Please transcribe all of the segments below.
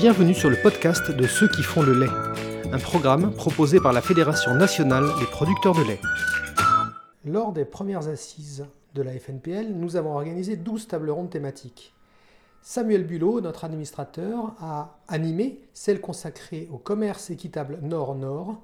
Bienvenue sur le podcast de ceux qui font le lait, un programme proposé par la Fédération nationale des producteurs de lait. Lors des premières assises de la FNPL, nous avons organisé 12 tables rondes thématiques. Samuel Bulot, notre administrateur, a animé celle consacrée au commerce équitable Nord-Nord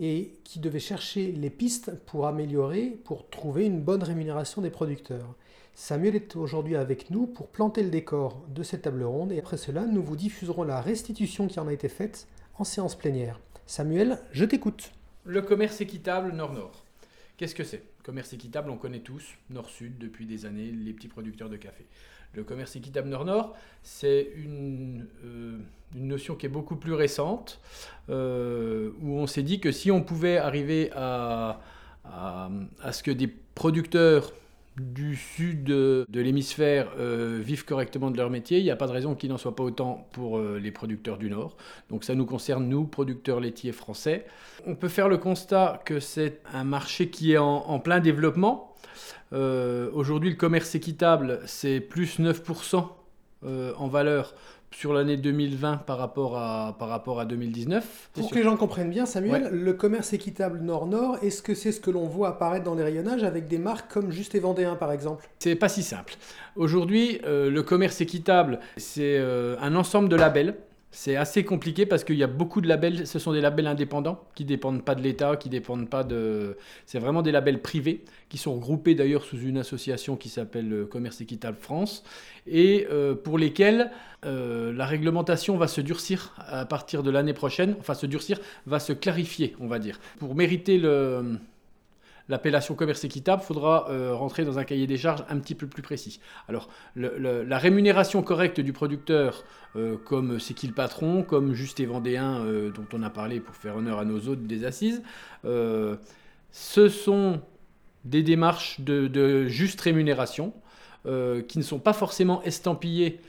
et qui devait chercher les pistes pour améliorer, pour trouver une bonne rémunération des producteurs. Samuel est aujourd'hui avec nous pour planter le décor de cette table ronde et après cela, nous vous diffuserons la restitution qui en a été faite en séance plénière. Samuel, je t'écoute. Le commerce équitable Nord-Nord. Qu'est-ce que c'est? Commerce équitable, on connaît tous, Nord-Sud, depuis des années, les petits producteurs de café. Le commerce équitable Nord-Nord, c'est une, euh, une, notion qui est beaucoup plus récente, euh, où on s'est dit que si on pouvait arriver à ce que des producteurs du sud de, l'hémisphère euh, vivent correctement de leur métier. Il n'y a pas de raison qu'il n'en soit pas autant pour euh, les producteurs du Nord. Donc ça nous concerne, nous, producteurs laitiers français. On peut faire le constat que c'est un marché qui est en, plein développement. Euh, aujourd'hui, le commerce équitable, c'est plus 9% en valeur sur l'année 2020 par rapport à, par rapport à 2019. Pour que les gens comprennent bien, Samuel, le commerce équitable Nord-Nord, est-ce que c'est ce que l'on voit apparaître dans les rayonnages avec des marques comme Juste et Vendéen par exemple? C'est pas si simple. Aujourd'hui, euh, le commerce équitable, c'est euh, un ensemble de labels c'est assez compliqué parce qu'il y a beaucoup de labels, ce sont des labels indépendants qui ne dépendent pas de l'État, qui dépendent pas de... C'est vraiment des labels privés qui sont regroupés d'ailleurs sous une association qui s'appelle euh, Commerce Équitable France et euh, pour lesquels euh, la réglementation va se durcir à partir de l'année prochaine, enfin se durcir, va se clarifier on va dire. Pour mériter le l'appellation commerce équitable, faudra euh, rentrer dans un cahier des charges un petit peu plus précis. Alors, la rémunération correcte du producteur, euh, comme C'est qui le patron, comme Juste et Vendéen, euh, dont on a parlé pour faire honneur à nos hôtes des assises, ce sont des démarches de, juste rémunération qui ne sont pas forcément estampillées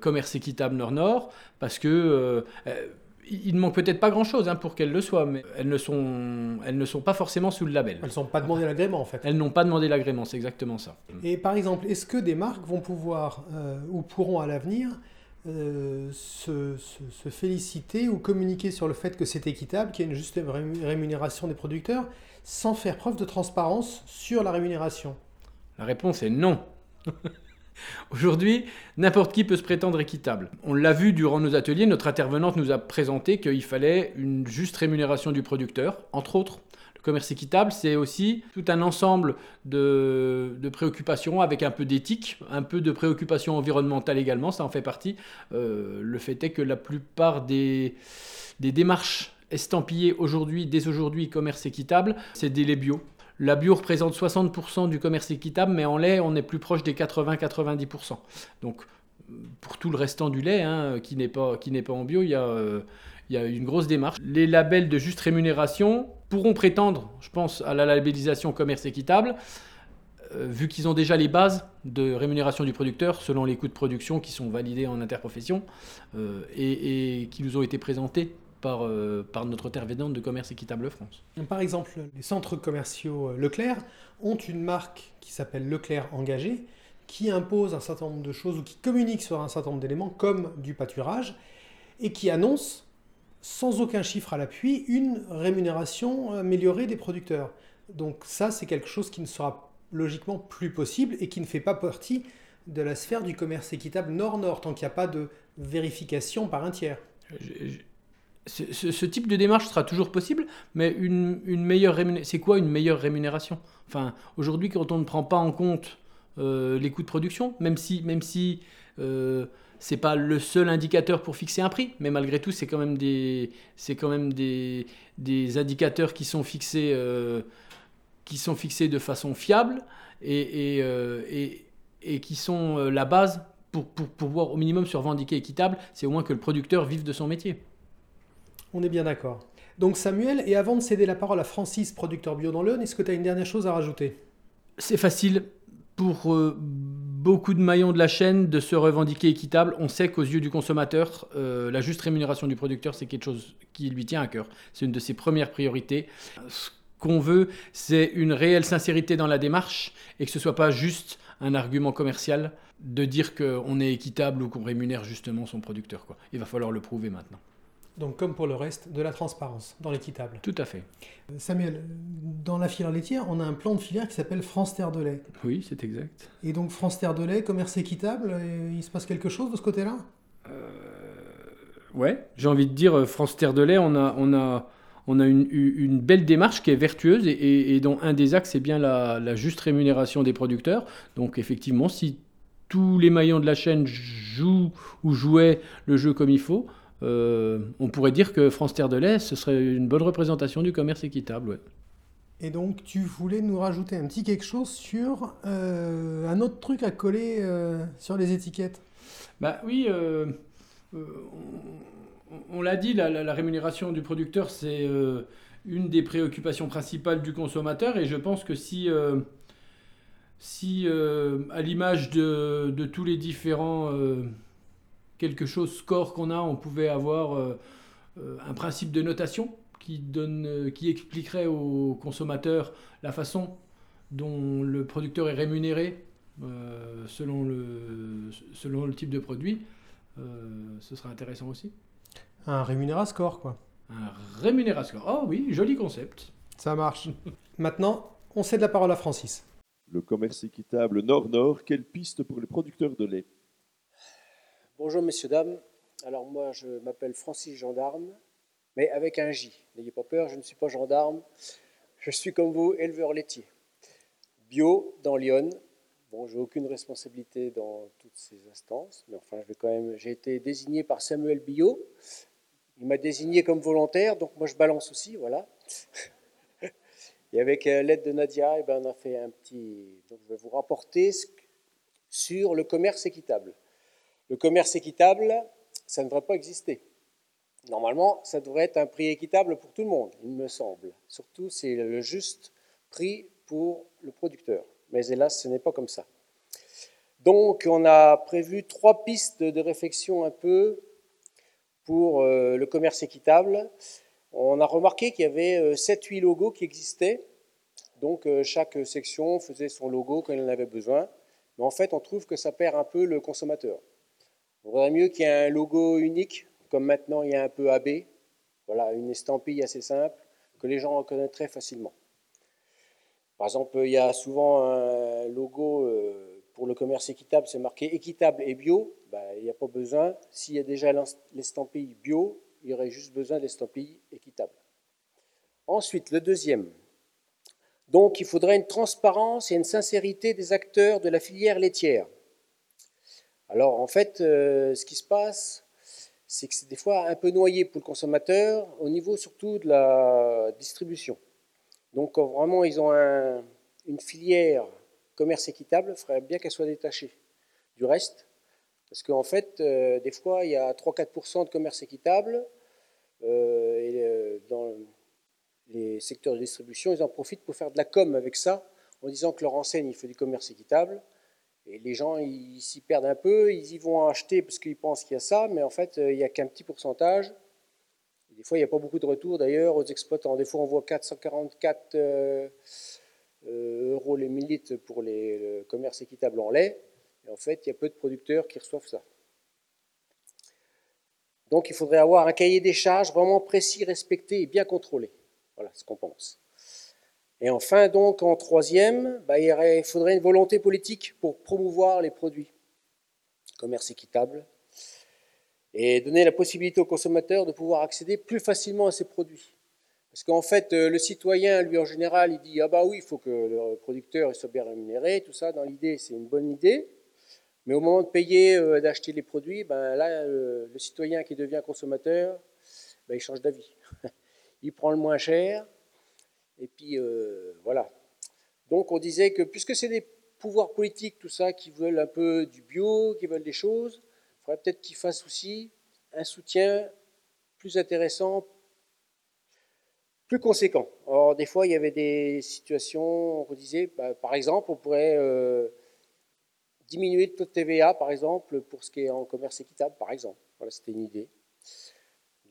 commerce équitable Nord-Nord, parce que il ne manque peut-être pas grand-chose hein, pour qu'elles le soient, mais elles ne, sont, elles ne sont pas forcément sous le label. Elles n'ont pas demandé l'agrément en fait. Elles n'ont pas demandé l'agrément, c'est exactement ça. Et par exemple, est-ce que des marques vont pouvoir euh, ou pourront à l'avenir euh, se, se, féliciter ou communiquer sur le fait que c'est équitable, qu'il y a une juste rémunération des producteurs, sans faire preuve de transparence sur la rémunération? La réponse est non. Aujourd'hui, n'importe qui peut se prétendre équitable. On l'a vu durant nos ateliers, notre intervenante nous a présenté qu'il fallait une juste rémunération du producteur, entre autres. Le commerce équitable, c'est aussi tout un ensemble de, préoccupations avec un peu d'éthique, un peu de préoccupations environnementales également, ça en fait partie. Euh, le fait est que la plupart des, des démarches estampillées aujourd'hui, dès aujourd'hui, commerce équitable, c'est des laits bio. La bio représente 60% du commerce équitable, mais en lait, on est plus proche des 80-90%. Donc, pour tout le restant du lait, hein, qui n'est pas, en bio, il y, a, euh, il y une grosse démarche. Les labels de juste rémunération pourront prétendre, je pense, à la labellisation commerce équitable, euh, vu qu'ils ont déjà les bases de rémunération du producteur selon les coûts de production qui sont validés en interprofession euh, et, qui nous ont été présentés par, euh, par notre intervenante de commerce équitable France. Par exemple, les centres commerciaux euh, Leclerc ont une marque qui s'appelle Leclerc Engagé, qui impose un certain nombre de choses ou qui communique sur un certain nombre d'éléments comme du pâturage et qui annonce sans aucun chiffre à l'appui une rémunération améliorée des producteurs. Donc ça, c'est quelque chose qui ne sera logiquement plus possible et qui ne fait pas partie de la sphère du commerce équitable nord-nord, tant qu'il n'y a pas de vérification par un tiers ce, type de démarche sera toujours possible, mais une, meilleure c'est quoi une meilleure rémunération? Enfin, aujourd'hui, quand on ne prend pas en compte euh, les coûts de production, même si, même si euh, c'est pas le seul indicateur pour fixer un prix, mais malgré tout, c'est quand même des, c'est quand même des, des, indicateurs qui sont fixés, euh, qui sont fixés de façon fiable et, et, qui sont la base pour, pour pouvoir au minimum se revendiquer équitable, c'est au moins que le producteur vive de son métier. On est bien d'accord. Donc Samuel, et avant de céder la parole à Francis, producteur bio dans l'Eune, est-ce que tu as une dernière chose à rajouter? C'est facile pour euh, beaucoup de maillons de la chaîne de se revendiquer équitable. On sait qu'aux yeux du consommateur, euh, la juste rémunération du producteur, c'est quelque chose qui lui tient à cœur. C'est une de ses premières priorités. Ce qu'on veut, c'est une réelle sincérité dans la démarche et que ce ne soit pas juste un argument commercial. de dire qu'on est équitable ou qu'on rémunère justement son producteur. Il va falloir le prouver maintenant. Donc comme pour le reste, de la transparence dans l'équitable. Tout à fait. Samuel, dans la filière laitière, on a un plan de filière qui s'appelle France Terre de lait. Oui, c'est exact. Et donc France Terre de lait, commerce équitable, il se passe quelque chose de ce côté-là? Euh, Ouais, j'ai envie de dire, France Terre de lait, on a, on a, on a une, belle démarche qui est vertueuse et, dont un des axes est bien la, la, juste rémunération des producteurs. Donc effectivement, si tous les maillons de la chaîne jouent ou jouaient le jeu comme il faut, euh, on pourrait dire que France Terre de lait, ce serait une bonne représentation du commerce équitable. Et donc, tu voulais nous rajouter un petit quelque chose sur euh, un autre truc à coller euh, sur les étiquettes? Bah oui, on, l'a dit, la, rémunération du producteur, c'est une des préoccupations principales du consommateur. Et je pense que si, si à l'image de, de, tous les différents quelque chose score qu'on a, on pouvait avoir euh, euh, un principe de notation qui, donne, euh, qui expliquerait aux consommateurs la façon dont le producteur est rémunéré selon, le, selon le type de produit. ce serait intéressant aussi. Un rémunérascore, quoi. Un rémunérascore. Oh oui, joli concept. Ça marche. Maintenant, on cède la parole à Francis. Le commerce équitable Nord-Nord, quelle piste pour les producteurs de lait? Bonjour messieurs, dames. Alors moi je m'appelle Francis Gendarme, mais avec un J. N'ayez pas peur, je ne suis pas gendarme. Je suis comme vous, éleveur laitier. Bio dans Lyon. Bon, j'ai aucune responsabilité dans toutes ces instances, mais enfin je vais quand même. J'ai été désigné par Samuel Bio. Il m'a désigné comme volontaire, donc moi je balance aussi, voilà. Et avec euh, l'aide de Nadia, eh ben, on a fait un petit. Donc je vais vous rapporter sur le commerce équitable. Le commerce équitable, ça ne devrait pas exister. Normalement, ça devrait être un prix équitable pour tout le monde, il me semble. Surtout, c'est le juste prix pour le producteur. Mais hélas, ce n'est pas comme ça. Donc, on a prévu trois pistes de réflexion un peu pour euh, le commerce équitable. On a remarqué qu'il y avait 7-8 euh, logos qui existaient. Donc, euh, chaque section faisait son logo quand il en avait besoin. Mais en fait, on trouve que ça perd un peu le consommateur. On voudrait mieux qu'il y ait un logo unique, comme maintenant il y a un peu AB. Voilà, une estampille assez simple que les gens reconnaîtraient facilement. Par exemple, il y a souvent un logo euh, pour le commerce équitable, c'est marqué équitable et bio. Ben, il n'y a pas besoin. S'il y a déjà l'estampille bio, il y aurait juste besoin de l'estampille équitable. Ensuite, le deuxième. Donc, il faudrait une transparence et une sincérité des acteurs de la filière laitière. Alors en fait, euh, ce qui se passe, c'est que c'est des fois un peu noyé pour le consommateur au niveau surtout de la distribution. Donc quand vraiment ils ont une filière commerce équitable, il faudrait bien qu'elle soit détachée du reste. Parce qu'en fait, euh, des fois, il y a 3-4% de commerce équitable. Euh, et dans les secteurs de distribution, ils en profitent pour faire de la com avec ça, en disant que leur enseigne, il fait du commerce équitable. Et les gens, ils s'y perdent un peu, ils y vont acheter parce qu'ils pensent qu'il y a ça, mais en fait, euh, il n'y a qu'un petit pourcentage. des fois, il n'y a pas beaucoup de retours d'ailleurs aux exploitants. Des fois, on voit 444 euh, euh, euros les millilitres pour les, le commerce équitable en lait. Et en fait, il y a peu de producteurs qui reçoivent ça. Donc, il faudrait avoir un cahier des charges vraiment précis, respecté et bien contrôlé. Voilà ce qu'on pense. Et enfin, donc, en troisième, bah, il faudrait une volonté politique pour promouvoir les produits. Commerce équitable. Et donner la possibilité aux consommateurs de pouvoir accéder plus facilement à ces produits. Parce qu'en fait, euh, le citoyen, lui, en général, il dit Ah bah oui, il faut que le producteur soit bien rémunéré, tout ça. Dans l'idée, c'est une bonne idée. Mais au moment de payer, euh, d'acheter les produits, ben là, le citoyen qui devient consommateur, ben, il change d'avis. il prend le moins cher, et puis euh, voilà. Donc on disait que puisque c'est des pouvoirs politiques, tout ça, qui veulent un peu du bio, qui veulent des choses, il faudrait peut-être qu'ils fassent aussi un soutien plus intéressant, plus conséquent. Or, des fois, il y avait des situations, on disait, bah, par exemple, on pourrait euh, diminuer le taux de TVA, par exemple, pour ce qui est en commerce équitable, par exemple. Voilà, c'était une idée.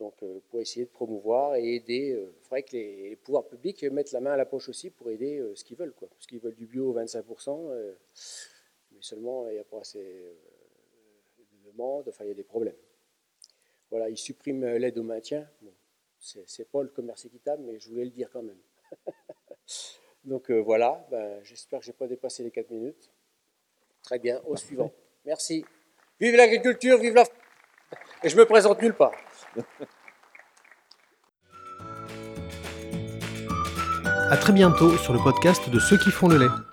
Donc, euh, pour essayer de promouvoir et aider, il euh, faudrait que les, pouvoirs publics mettent la main à la poche aussi pour aider euh, ce qu'ils veulent. Quoi. Parce qu'ils veulent du bio 25%, mais seulement il n'y a pas assez de demande, enfin il y a des problèmes. Voilà, ils suppriment l'aide au maintien. Bon, c'est pas le commerce équitable, mais je voulais le dire quand même. Donc voilà, ben, j'espère que je n'ai pas dépassé les 4 minutes. Très bien, au suivant. Merci. Vive l'agriculture, vive la... Et je me présente nulle part. À très bientôt sur le podcast de ceux qui font le lait.